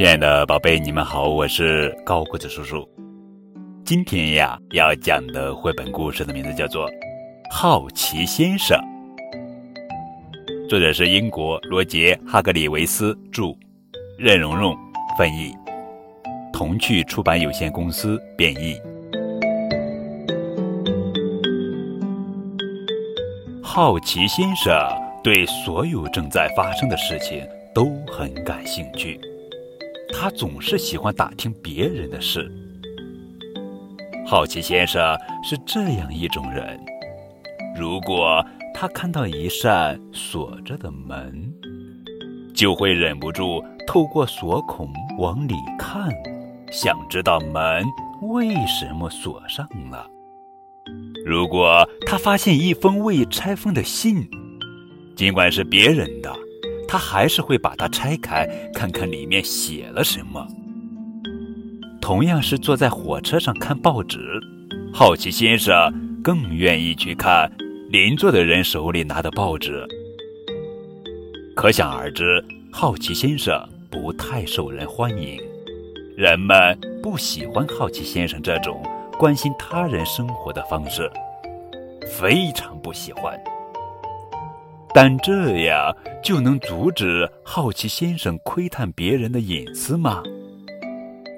亲爱的宝贝，你们好，我是高个子叔叔。今天呀，要讲的绘本故事的名字叫做《好奇先生》，作者是英国罗杰·哈格里维斯著，任蓉蓉翻译，童趣出版有限公司编译。好奇先生对所有正在发生的事情都很感兴趣，他总是喜欢打听别人的事。好奇先生是这样一种人：如果他看到一扇锁着的门，就会忍不住透过锁孔往里看，想知道门为什么锁上了。如果他发现一封未拆封的信，尽管是别人的，他还是会把它拆开，看看里面写了什么。同样是坐在火车上看报纸，好奇先生更愿意去看邻座的人手里拿的报纸。可想而知，好奇先生不太受人欢迎，人们不喜欢好奇先生这种。关心他人生活的方式，非常不喜欢。但这样就能阻止好奇先生窥探别人的隐私吗？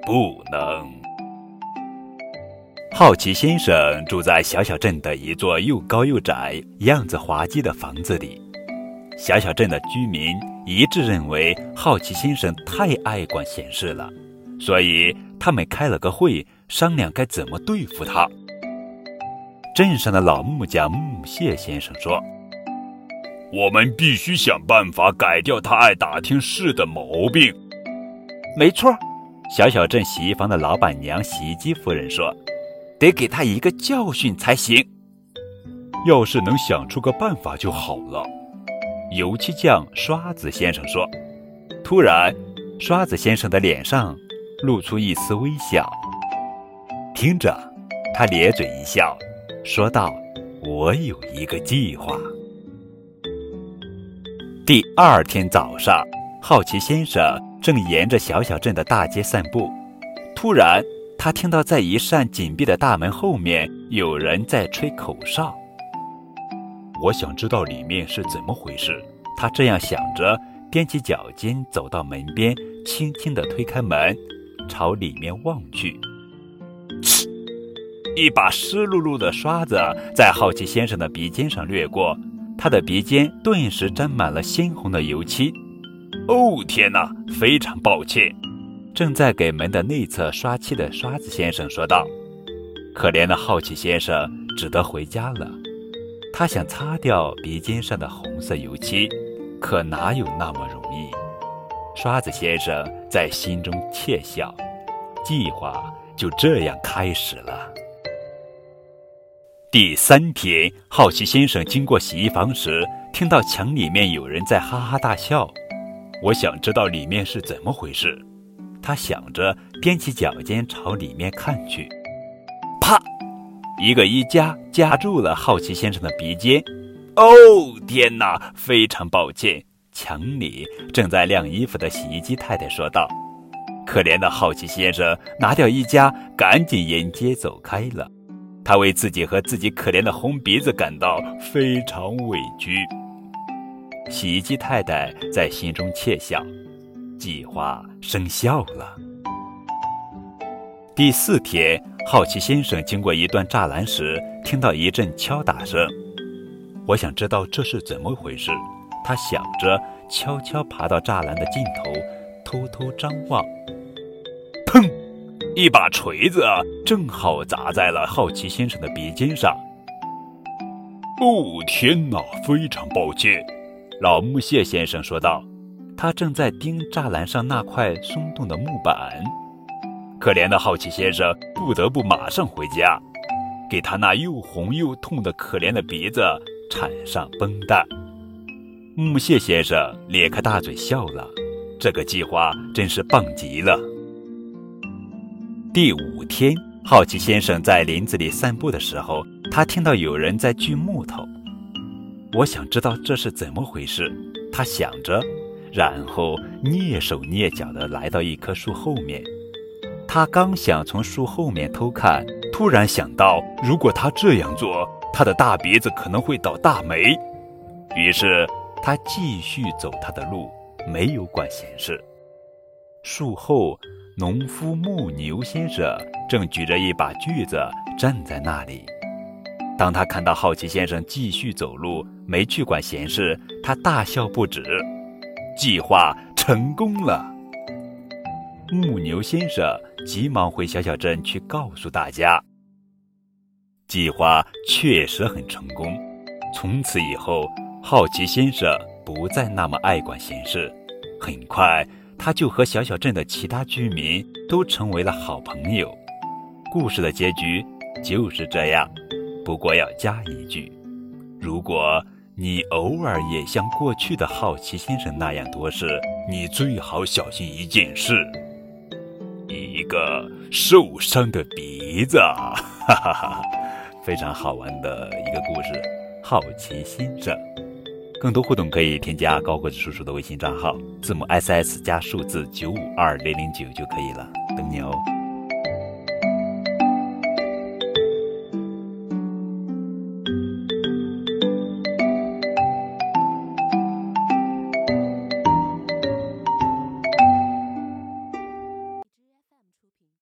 不能。好奇先生住在小小镇的一座又高又窄、样子滑稽的房子里。小小镇的居民一致认为，好奇先生太爱管闲事了，所以他们开了个会。商量该怎么对付他。镇上的老木匠木屑先生说：“我们必须想办法改掉他爱打听事的毛病。”没错，小小镇洗衣房的老板娘洗衣机夫人说：“得给他一个教训才行。”要是能想出个办法就好了。油漆匠刷子先生说。突然，刷子先生的脸上露出一丝微笑。听着，他咧嘴一笑，说道：“我有一个计划。”第二天早上，好奇先生正沿着小小镇的大街散步，突然，他听到在一扇紧闭的大门后面有人在吹口哨。我想知道里面是怎么回事。他这样想着，踮起脚尖走到门边，轻轻地推开门，朝里面望去。一把湿漉漉的刷子在好奇先生的鼻尖上掠过，他的鼻尖顿时沾满了鲜红的油漆。哦，天哪！非常抱歉，正在给门的内侧刷漆的刷子先生说道。可怜的好奇先生只得回家了。他想擦掉鼻尖上的红色油漆，可哪有那么容易？刷子先生在心中窃笑。计划就这样开始了。第三天，好奇先生经过洗衣房时，听到墙里面有人在哈哈大笑。我想知道里面是怎么回事。他想着，踮起脚尖朝里面看去。啪！一个衣夹夹住了好奇先生的鼻尖。哦，天哪！非常抱歉。墙里正在晾衣服的洗衣机太太说道。可怜的好奇先生拿掉衣夹，赶紧沿街走开了。他为自己和自己可怜的红鼻子感到非常委屈。洗衣机太太在心中窃笑，计划生效了。第四天，好奇先生经过一段栅栏时，听到一阵敲打声。我想知道这是怎么回事。他想着，悄悄爬到栅栏的尽头，偷偷张望。一把锤子正好砸在了好奇先生的鼻尖上。哦，天哪！非常抱歉，老木屑先生说道。他正在盯栅栏上那块松动的木板。可怜的好奇先生不得不马上回家，给他那又红又痛的可怜的鼻子缠上绷带。木屑先生咧开大嘴笑了。这个计划真是棒极了。第五天，好奇先生在林子里散步的时候，他听到有人在锯木头。我想知道这是怎么回事。他想着，然后蹑手蹑脚地来到一棵树后面。他刚想从树后面偷看，突然想到，如果他这样做，他的大鼻子可能会倒大霉。于是他继续走他的路，没有管闲事。树后，农夫牧牛先生正举着一把锯子站在那里。当他看到好奇先生继续走路，没去管闲事，他大笑不止。计划成功了。牧牛先生急忙回小小镇去告诉大家，计划确实很成功。从此以后，好奇先生不再那么爱管闲事。很快，他就和小小镇的其他居民都成为了好朋友。故事的结局就是这样。不过要加一句：如果你偶尔也像过去的好奇先生那样多事，你最好小心一件事。一个受伤的鼻子，哈哈哈！非常好玩的一个故事，《好奇先生》。更多互动可以添加高个子叔叔的微信账号，字母 S S 加数字九五二零零九就可以了，等你哦。